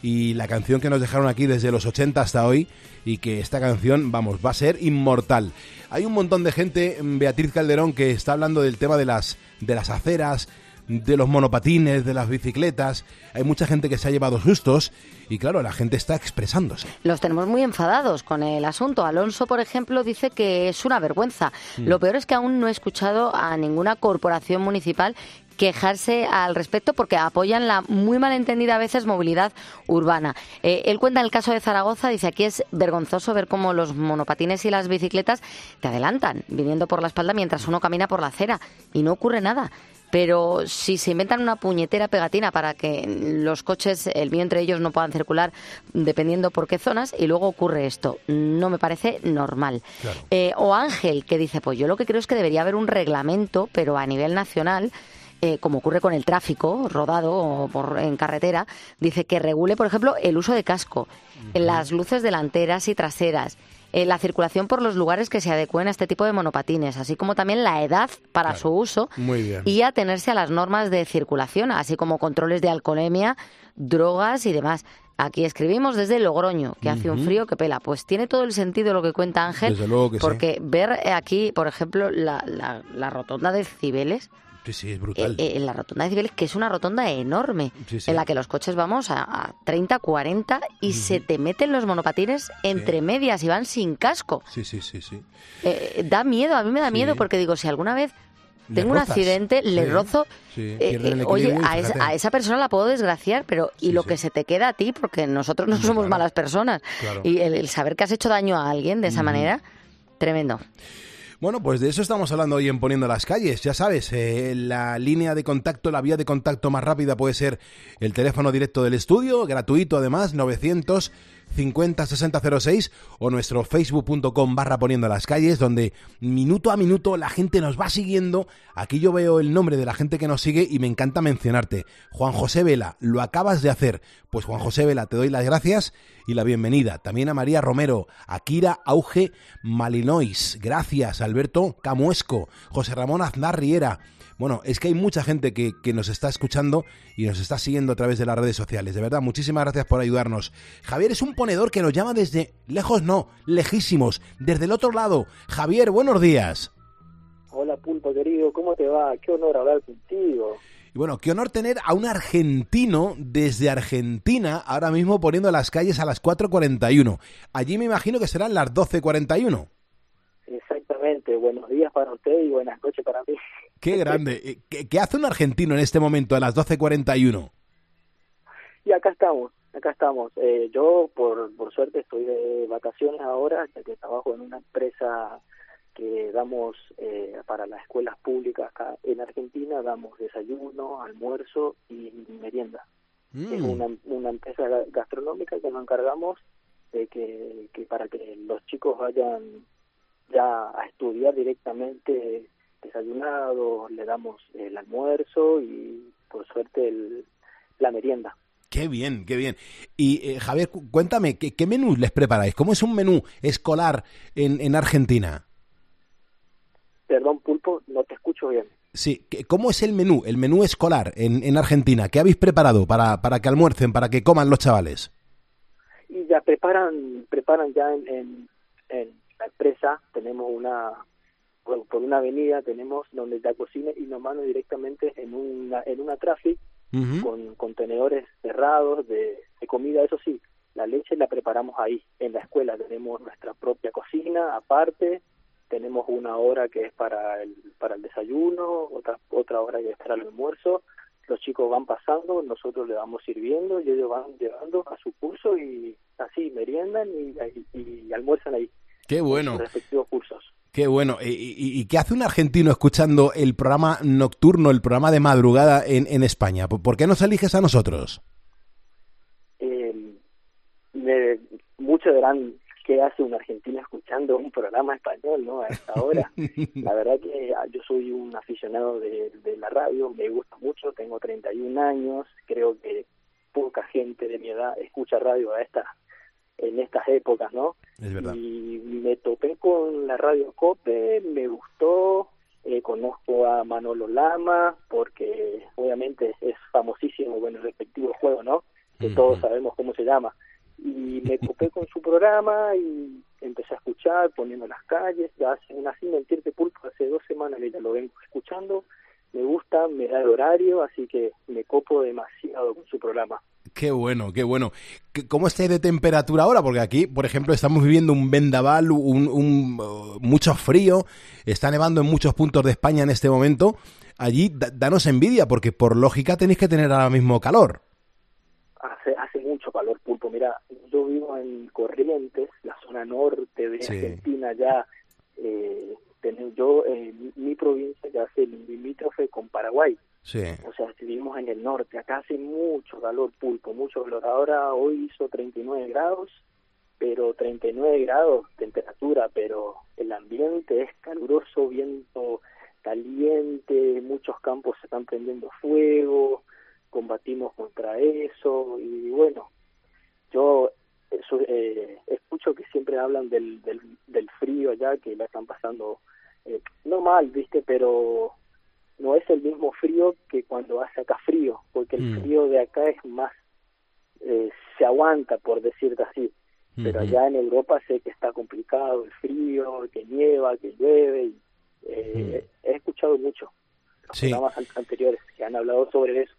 Y la canción que nos dejaron aquí desde los 80 hasta hoy, y que esta canción, vamos, va a ser inmortal. Hay un montón de gente, Beatriz Calderón, que está hablando del tema de las, de las aceras, de los monopatines, de las bicicletas. Hay mucha gente que se ha llevado sustos y claro, la gente está expresándose. Los tenemos muy enfadados con el asunto. Alonso, por ejemplo, dice que es una vergüenza. Mm. Lo peor es que aún no he escuchado a ninguna corporación municipal quejarse al respecto porque apoyan la muy malentendida a veces movilidad urbana. Eh, él cuenta el caso de Zaragoza, dice aquí es vergonzoso ver cómo los monopatines y las bicicletas te adelantan viniendo por la espalda mientras uno camina por la acera y no ocurre nada. Pero si se inventan una puñetera pegatina para que los coches, el mío entre ellos, no puedan circular dependiendo por qué zonas, y luego ocurre esto, no me parece normal. Eh, o Ángel, que dice, pues yo lo que creo es que debería haber un reglamento, pero a nivel nacional, eh, como ocurre con el tráfico rodado o por, en carretera, dice que regule, por ejemplo, el uso de casco, las luces delanteras y traseras, eh, la circulación por los lugares que se adecúen a este tipo de monopatines, así como también la edad para su uso y atenerse a las normas de circulación, así como controles de alcoholemia, drogas y demás. Aquí escribimos desde Logroño, que hace un frío que pela. Pues tiene todo el sentido lo que cuenta Ángel, Desde luego que sí. porque ver aquí, por ejemplo, la, la- la rotonda de Cibeles, Sí, sí, es eh, brutal. eh, en la rotonda de Cibeles, que es una rotonda enorme, Sí, en la que los coches vamos a, a 30, 40 y se te meten los monopatines entre medias y van sin casco. Sí, sí, sí, sí. Eh, da miedo, a mí me da miedo porque digo, si alguna vez tengo un accidente, le Sí, rozo, sí, eh, oye, a, esa- fíjate. a esa persona la puedo desgraciar, pero y lo que se te queda a ti, porque nosotros no somos malas personas, Claro. y el, el saber que has hecho daño a alguien de esa manera, tremendo. Bueno, pues de eso estamos hablando hoy en Poniendo las Calles. Ya sabes, eh, la línea de contacto, la vía de contacto más rápida puede ser el teléfono directo del estudio, gratuito además, 950 6006 o nuestro facebook.com barra Poniendo las Calles, donde minuto a minuto la gente nos va siguiendo. Aquí yo veo el nombre de la gente que nos sigue y me encanta mencionarte. Juan José Vela, lo acabas de hacer. Pues Juan José Vela, te doy las gracias y la bienvenida. También a María Romero, a Kira Auge Malinois. Gracias, Alberto Camuesco, José Ramón Aznar Riera. Bueno, es que hay mucha gente que, que nos está escuchando y nos está siguiendo a través de las redes sociales. De verdad, muchísimas gracias por ayudarnos. Javier es un ponedor que nos llama desde lejos, no, lejísimos, desde el otro lado. Javier, buenos días. Hola Pulpo querido, ¿cómo te va? Qué honor hablar contigo. Y bueno, qué honor tener a un argentino desde Argentina ahora mismo poniendo las calles a las 4.41. Allí me imagino que serán las 12.41. Exactamente, buenos días para usted y buenas noches para mí. Qué grande. Eh, ¿Qué, qué hace un argentino en este momento a las 12.41? Y acá estamos, acá estamos. Eh, yo por, por suerte estoy de vacaciones ahora, ya que trabajo en una empresa que damos eh, para las escuelas públicas acá en Argentina, damos desayuno, almuerzo y merienda. Es una, una empresa ga- gastronómica que nos encargamos de que, que para que los chicos vayan ya a estudiar directamente desayunado, le damos el almuerzo y por suerte el, la merienda. Qué bien, qué bien. Y eh, Javier, cu- cuéntame, ¿qué, qué menú les preparáis? ¿Cómo es un menú escolar en, en Argentina? Perdón, Pulpo, no te escucho bien. Sí, ¿qué- ¿cómo es el menú, el menú escolar en, en Argentina? ¿Qué habéis preparado para, para que almuercen, para que coman los chavales? Y ya preparan, preparan ya en, en, en la empresa, tenemos una, por, por una avenida tenemos donde ya cocina y nos mandan directamente en una, en una traffic con contenedores cerrados de, de comida, eso sí, la leche la preparamos ahí, en la escuela tenemos nuestra propia cocina aparte, tenemos una hora que es para el, para el desayuno, otra, otra hora que es para el almuerzo, los chicos van pasando, nosotros le vamos sirviendo y ellos van llevando a su curso y así meriendan y, y- y almuerzan ahí. Qué bueno. Sus respectivos cursos. Qué bueno. ¿Y, y- y qué hace un argentino escuchando el programa nocturno, el programa de madrugada en, en España? ¿Por qué nos eliges a nosotros? Eh, me- muchos dirán qué hace un argentino escuchando un programa español, ¿no? A esta hora. la verdad que ah, yo soy un aficionado de, de la radio, me gusta mucho, tengo 31 años, creo que poca gente de mi edad escucha radio a esta en estas épocas, ¿no? Es verdad. Y me topé con la radio Cope, me gustó, eh, conozco a Manolo Lama, porque obviamente es famosísimo con el respectivo juego, ¿no? Que todos sabemos cómo se llama. Y me topé con su programa y empecé a escuchar, poniendo las calles, ya hace una sin mentirte pulpo, hace dos semanas que ya lo vengo escuchando, me gusta, me da el horario, así que me copo demasiado con su programa. Qué bueno, qué bueno. ¿Qué- ¿Cómo estáis de temperatura ahora? Porque aquí, por ejemplo, estamos viviendo un vendaval, un, un, uh, mucho frío, está nevando en muchos puntos de España en este momento. Allí, da- danos envidia, porque por lógica tenéis que tener ahora mismo calor. hace hace mucho calor pulpo mira yo vivo en Corrientes la zona norte de Sí. Argentina ya eh, yo eh, mi, provincia ya hace limítrofe con Paraguay Sí. o sea vivimos en el norte acá hace mucho calor pulpo mucho calor ahora hoy hizo 39 grados pero 39 grados temperatura pero el ambiente es caluroso viento caliente, muchos campos se están prendiendo fuego, combatimos contra eso y bueno, yo eso, eh, escucho que siempre hablan del, del, del frío allá, que la están pasando eh, no mal, viste, pero no es el mismo frío que cuando hace acá frío, porque el Mm. frío de acá es más, eh, se aguanta, por decirte así. Pero allá en Europa sé que está complicado el frío, que nieva, que llueve. Y, eh, He escuchado mucho los Sí. programas an- anteriores que han hablado sobre eso.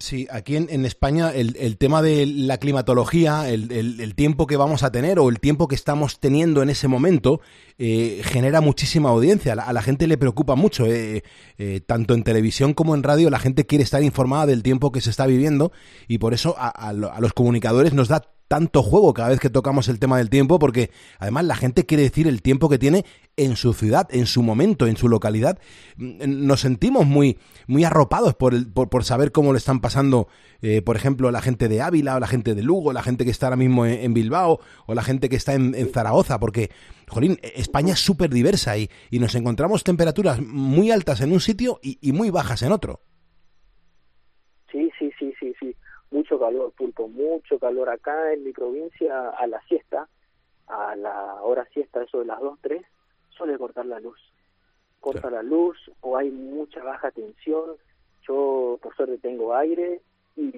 Sí, aquí en, en España el, el tema de la climatología, el, tiempo que vamos a tener o el tiempo que estamos teniendo en ese momento, eh, genera muchísima audiencia. A la, gente le preocupa mucho, eh, eh, tanto en televisión como en radio, la gente quiere estar informada del tiempo que se está viviendo y por eso a los comunicadores nos da tanto juego cada vez que tocamos el tema del tiempo, porque además la gente quiere decir el tiempo que tiene en su ciudad, en su momento, en su localidad. Mm, Nos sentimos muy, muy arropados por, el- por, por saber cómo le están pasando, eh, por ejemplo, la gente de Ávila, o la gente de Lugo, la gente que está ahora mismo en, en Bilbao, o la gente que está en, en Zaragoza, porque, jolín, eh, España es súper diversa y, y nos encontramos temperaturas muy altas en un sitio y, y muy bajas en otro. Sí, sí, sí, sí, sí. Mucho calor, pulpo, mucho calor acá en mi provincia a la siesta, a la hora siesta, eso de las 2, 3, suele cortar la luz. Corta la luz o hay mucha baja tensión. Yo, por suerte, tengo aire y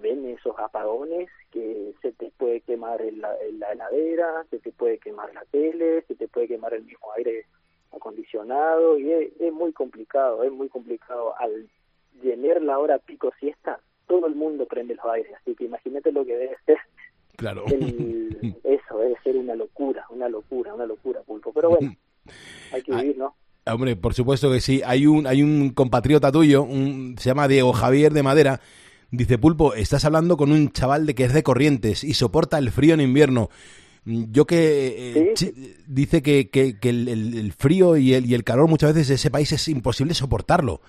ven esos apagones que se te puede quemar la heladera, se te puede quemar la tele, se te puede quemar el mismo aire acondicionado y es, es muy complicado, es muy complicado. Al llenar la hora pico siesta, todo el mundo prende los aires, así que imagínate lo que debe ser. Claro. El- eso debe ser una locura, una locura, una locura, pulpo. Pero bueno, hay que vivir, ¿no? Hombre, por supuesto que sí. Hay un, hay un compatriota tuyo, un- se llama Diego Javier de Madera. Dice, Pulpo, estás hablando con un chaval de que es de Corrientes y soporta el frío en invierno. Yo que... eh, Dice que, que- el- el frío y el, y el calor muchas veces de ese país es imposible soportarlo.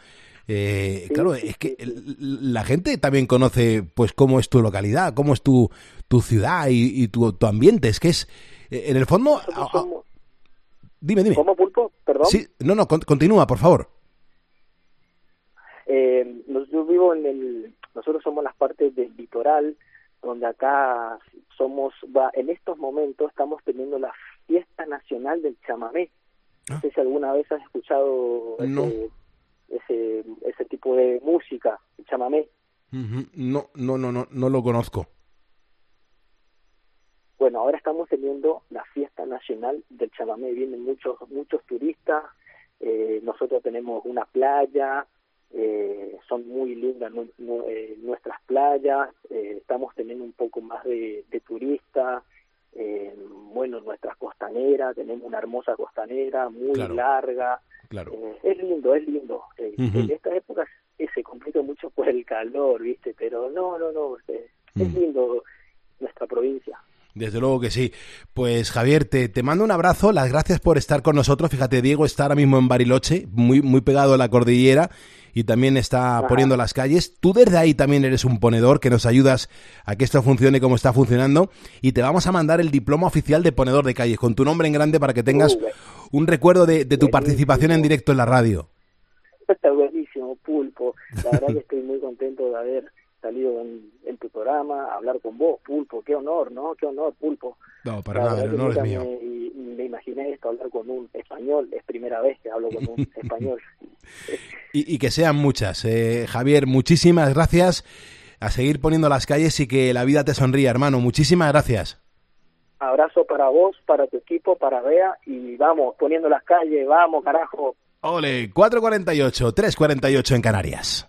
Eh, claro, es que la gente también conoce pues cómo es tu localidad, cómo es tu, tu ciudad y, y tu, tu ambiente. Es que es, eh, en el fondo... dime, dime. ¿Cómo, pulpo? Perdón. Sí, no, no, con- continúa, por favor. Eh, yo vivo en el, nosotros somos las partes del litoral, donde acá somos, en estos momentos estamos teniendo la fiesta nacional del chamamé. No sé si alguna vez has escuchado No. Ese, ese tipo de música, el chamamé. No, no, no, no, no lo conozco. Bueno, ahora estamos teniendo la fiesta nacional del chamamé, vienen muchos muchos turistas, eh, nosotros tenemos una playa, eh, son muy lindas eh, nuestras playas, eh, estamos teniendo un poco más de, de turistas, eh, bueno, nuestra costanera, tenemos una hermosa costanera muy Claro. larga, Claro. eh, es lindo, es lindo. Eh. En esta época eh, se complica mucho por el calor, ¿viste? Pero no, no, no, eh, es lindo nuestra provincia. Desde luego que sí. Pues Javier, te, te mando un abrazo, las gracias por estar con nosotros. Fíjate, Diego está ahora mismo en Bariloche, muy, muy pegado a la cordillera y también está poniendo las calles. Tú desde ahí también eres un ponedor que nos ayudas a que esto funcione como está funcionando y te vamos a mandar el diploma oficial de ponedor de calles con tu nombre en grande para que tengas un recuerdo de, de tu participación en directo en la radio. Está buenísimo, Pulpo. La verdad que estoy muy contento de haber salido en, en tu programa, hablar con vos, Pulpo. Qué honor, ¿no? Qué honor, Pulpo. No, para nada, el honor es mío. Me, y- me imaginé esto, hablar con un español. Es primera vez que hablo con un español. Y, y que sean muchas. Eh, Javier, muchísimas gracias. A seguir poniendo las calles y que la vida te sonría, hermano. Muchísimas gracias. Abrazo para vos, para tu equipo, para Bea. Y vamos, poniendo las calles. Vamos, carajo. Ole, 448, 348 en Canarias.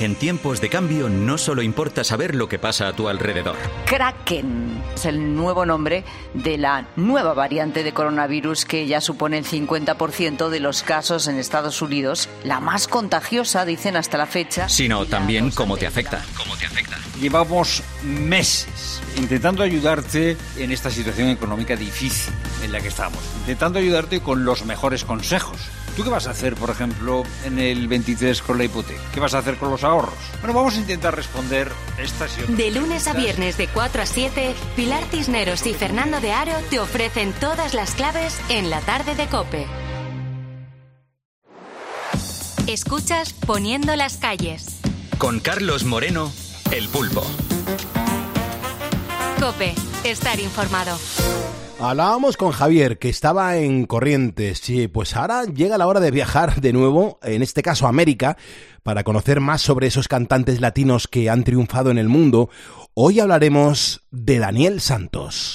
En tiempos de cambio no solo importa saber lo que pasa a tu alrededor. Kraken es el nuevo nombre de la nueva variante de coronavirus que ya supone el 50% de los casos en Estados Unidos, la más contagiosa, dicen hasta la fecha. Sino también cómo te afecta. Llevamos meses intentando ayudarte en esta situación económica difícil en la que estamos, intentando ayudarte con los mejores consejos. ¿Tú qué vas a hacer, por ejemplo, en el 23 con la hipoteca? ¿Qué vas a hacer con los ahorros? Bueno, vamos a intentar responder estas y otras De lunes a viernes de 4 a 7, Pilar Cisneros y Fernando de Aro te ofrecen todas las claves en la tarde de Cope. Escuchas Poniendo las calles. Con Carlos Moreno, El Pulpo. Cope, estar informado. Hablábamos con Javier, que estaba en Corrientes. Sí, pues ahora llega la hora de viajar de nuevo, en este caso a América, para conocer más sobre esos cantantes latinos que han triunfado en el mundo. Hoy hablaremos de Daniel Santos.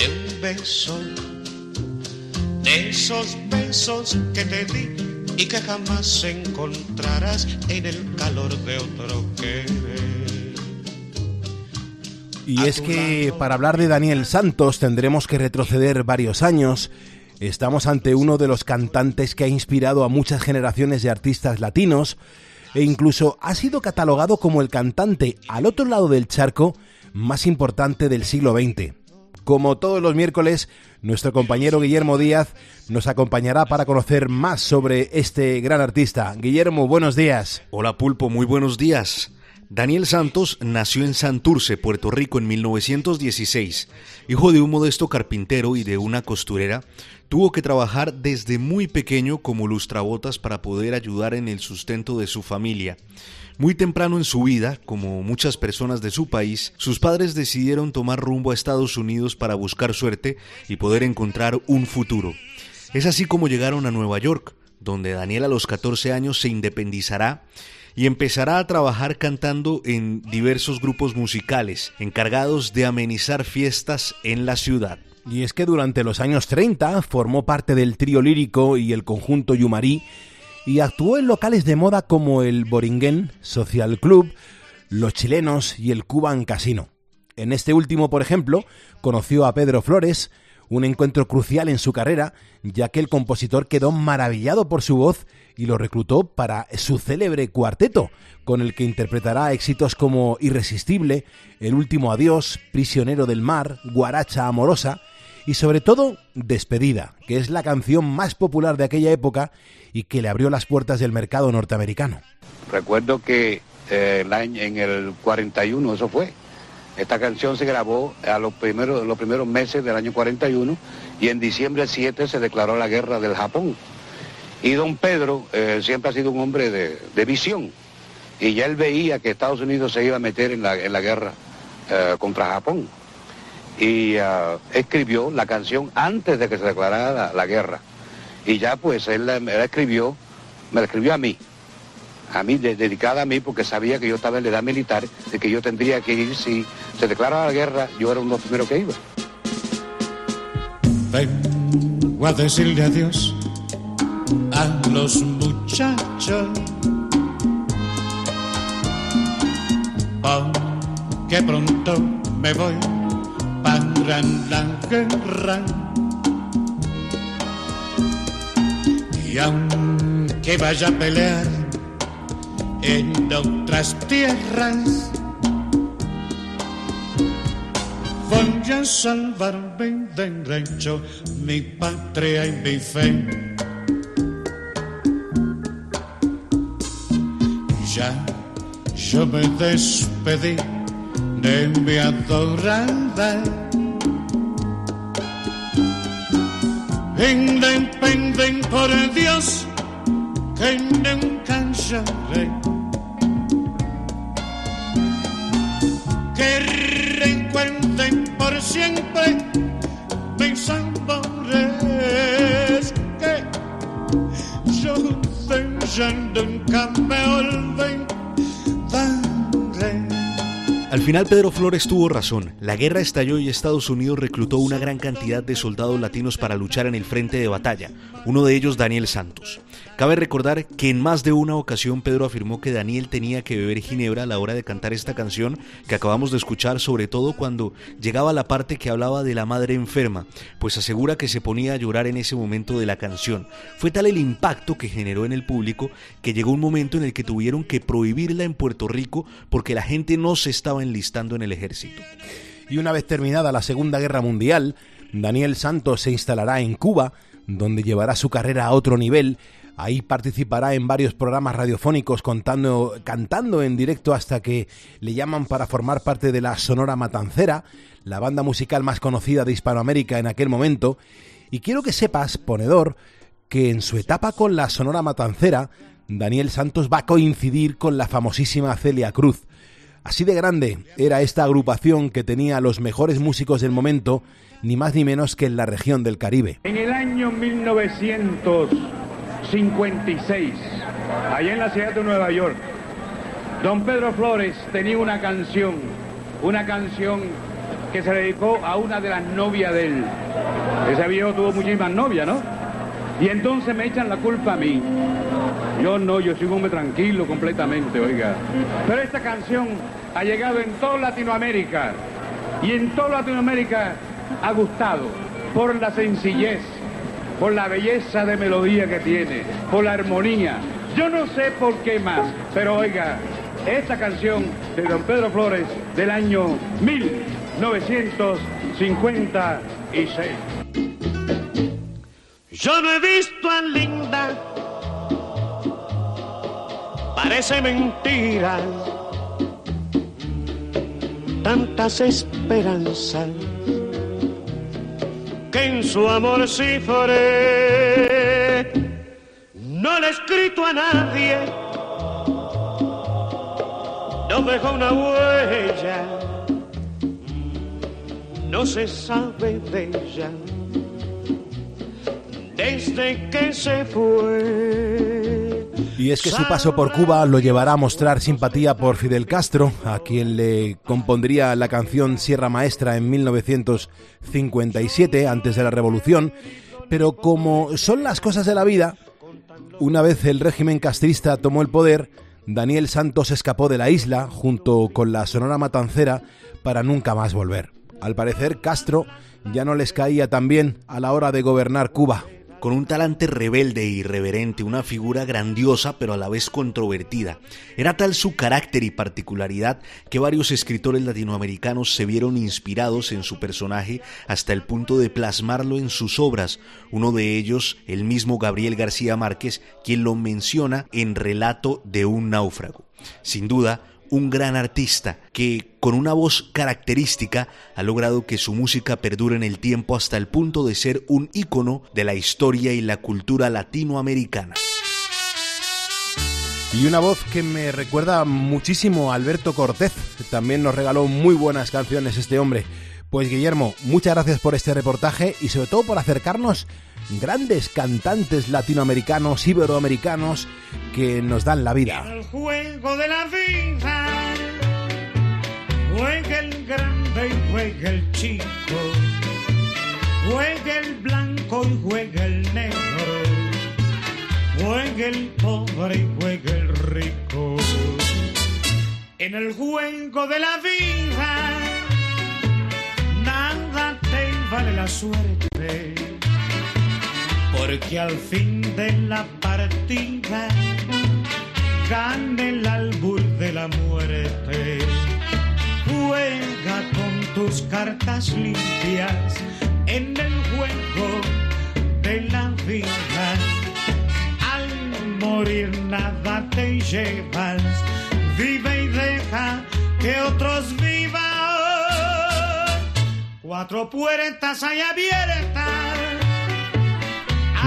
de un beso, de esos besos que te di y que jamás encontrarás en el calor de otro querer. Y es que para hablar de Daniel Santos tendremos que retroceder varios años. Estamos ante uno de los cantantes que ha inspirado a muchas generaciones de artistas latinos e incluso ha sido catalogado como el cantante al otro lado del charco más importante del siglo XX. Como todos los miércoles, nuestro compañero Guillermo Díaz nos acompañará para conocer más sobre este gran artista. Guillermo, buenos días. Hola Pulpo, muy buenos días. Daniel Santos nació en Santurce, Puerto Rico, en 1916. Hijo de un modesto carpintero y de una costurera, tuvo que trabajar desde muy pequeño como lustrabotas para poder ayudar en el sustento de su familia. Muy temprano en su vida, como muchas personas de su país, sus padres decidieron tomar rumbo a Estados Unidos para buscar suerte y poder encontrar un futuro. Es así como llegaron a Nueva York, donde Daniel a los 14 años se independizará y empezará a trabajar cantando en diversos grupos musicales encargados de amenizar fiestas en la ciudad. Y es que durante los años 30 formó parte del trío lírico y el conjunto Yumarí y actuó en locales de moda como el Boringen Social Club, Los Chilenos y el Cuban Casino. En este último, por ejemplo, conoció a Pedro Flores, un encuentro crucial en su carrera, ya que el compositor quedó maravillado por su voz y lo reclutó para su célebre cuarteto, con el que interpretará éxitos como Irresistible, El último adiós, Prisionero del mar, Guaracha amorosa y sobre todo Despedida, que es la canción más popular de aquella época y que le abrió las puertas del mercado norteamericano. Recuerdo que eh, en el 41, eso fue, esta canción se grabó a los primeros, los primeros meses del año 41 y en diciembre 7 se declaró la guerra del Japón. Y don Pedro eh, siempre ha sido un hombre de, de visión y ya él veía que Estados Unidos se iba a meter en la, en la guerra eh, contra Japón. Y ah, escribió la canción antes de que se declarara la, guerra. Y ya pues él, la- la escribió, me la escribió a mí, a mí, de- dedicada a mí, porque sabía que yo estaba en la edad militar, de que yo tendría que ir, si se declaraba la guerra, yo era uno de los primeros que iba. Vengo a decirle adiós a los muchachos. Que pronto me voy la guerra. Y aunque vaya a pelear en otras tierras, voy a salvar mi derecho, mi patria y mi fe. Ya yo me despedí de mi adorada. Penden, penden por Dios, que nunca lloré. Que recuerden por siempre mis amores, que yo de ella nunca me olvidé. Al final Pedro Flores tuvo razón. La guerra estalló y Estados Unidos reclutó una gran cantidad de soldados latinos para luchar en el frente de batalla, uno de ellos Daniel Santos. Cabe recordar que en más de una ocasión Pedro afirmó que Daniel tenía que beber ginebra a la hora de cantar esta canción que acabamos de escuchar, sobre todo cuando llegaba la parte que hablaba de la madre enferma, pues asegura que se ponía a llorar en ese momento de la canción. Fue tal el impacto que generó en el público que llegó un momento en el que tuvieron que prohibirla en Puerto Rico porque la gente no se estaba enlistando en el ejército. Y una vez terminada la Segunda Guerra Mundial, Daniel Santos se instalará en Cuba, donde llevará su carrera a otro nivel. Ahí participará en varios programas radiofónicos contando, cantando en directo hasta que le llaman para formar parte de la Sonora Matancera, la banda musical más conocida de Hispanoamérica en aquel momento. Y quiero que sepas, ponedor, que en su etapa con la Sonora Matancera, Daniel Santos va a coincidir con la famosísima Celia Cruz. Así de grande era esta agrupación que tenía los mejores músicos del momento, ni más ni menos que en la región del Caribe. En el año 1956, allá en la ciudad de Nueva York, don Pedro Flores tenía una canción, una canción que se dedicó a una de las novias de él. Ese viejo tuvo muchísimas novias, ¿no? Y entonces me echan la culpa a mí. Yo no, yo soy un hombre tranquilo completamente, oiga. Pero esta canción ha llegado en toda Latinoamérica. Y en toda Latinoamérica ha gustado por la sencillez, por la belleza de melodía que tiene, por la armonía. Yo no sé por qué más, pero oiga, esta canción de don Pedro Flores del año 1956. Yo no he visto a Linda, parece mentira, tantas esperanzas que en su amor cifré. No le he escrito a nadie, no dejó una huella, no se sabe de ella desde que se fue. Y es que su paso por Cuba lo llevará a mostrar simpatía por Fidel Castro, a quien le compondría la canción Sierra Maestra en 1957, antes de la revolución. Pero como son las cosas de la vida, una vez el régimen castrista tomó el poder, Daniel Santos escapó de la isla junto con la Sonora Matancera para nunca más volver. Al parecer, Castro ya no les caía tan bien a la hora de gobernar Cuba. Con un talante rebelde e irreverente, una figura grandiosa pero a la vez controvertida. Era tal su carácter y particularidad que varios escritores latinoamericanos se vieron inspirados en su personaje hasta el punto de plasmarlo en sus obras, uno de ellos el mismo Gabriel García Márquez, quien lo menciona en Relato de un náufrago. Sin duda, un gran artista que con una voz característica ha logrado que su música perdure en el tiempo hasta el punto de ser un ícono de la historia y la cultura latinoamericana. Y una voz que me recuerda muchísimo a Alberto Cortés. También nos regaló muy buenas canciones este hombre. Pues Guillermo, muchas gracias por este reportaje y sobre todo por acercarnos grandes cantantes latinoamericanos, iberoamericanos que nos dan la vida. El juego de la vida. Juega el grande y juega el chico. Juega el blanco y juega el negro. Juega el pobre y juega el rico. En el juego de la vida. Vale la suerte. Porque al fin de la partida gana el albur de la muerte. Juega con tus cartas limpias en el juego de la vida. Al morir nada te llevas, vive y deja que otros vivan. Cuatro puertas hay abiertas.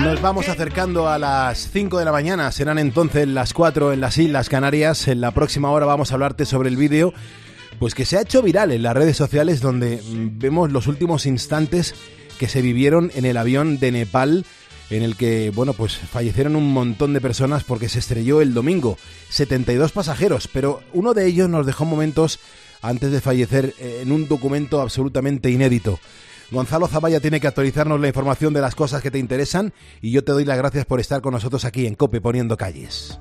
Nos vamos acercando a las 5 de la mañana, serán entonces las 4 en las Islas Canarias. En la próxima hora vamos a hablarte sobre el vídeo pues que se ha hecho viral en las redes sociales donde mm, vemos los últimos instantes que se vivieron en el avión de Nepal en el que, bueno, pues fallecieron un montón de personas porque se estrelló el domingo. 72 pasajeros, pero uno de ellos nos dejó momentos antes de fallecer eh, en un documento absolutamente inédito. Gonzalo Zavalla tiene que actualizarnos la información de las cosas que te interesan y yo te doy las gracias por estar con nosotros aquí en Cope poniendo calles.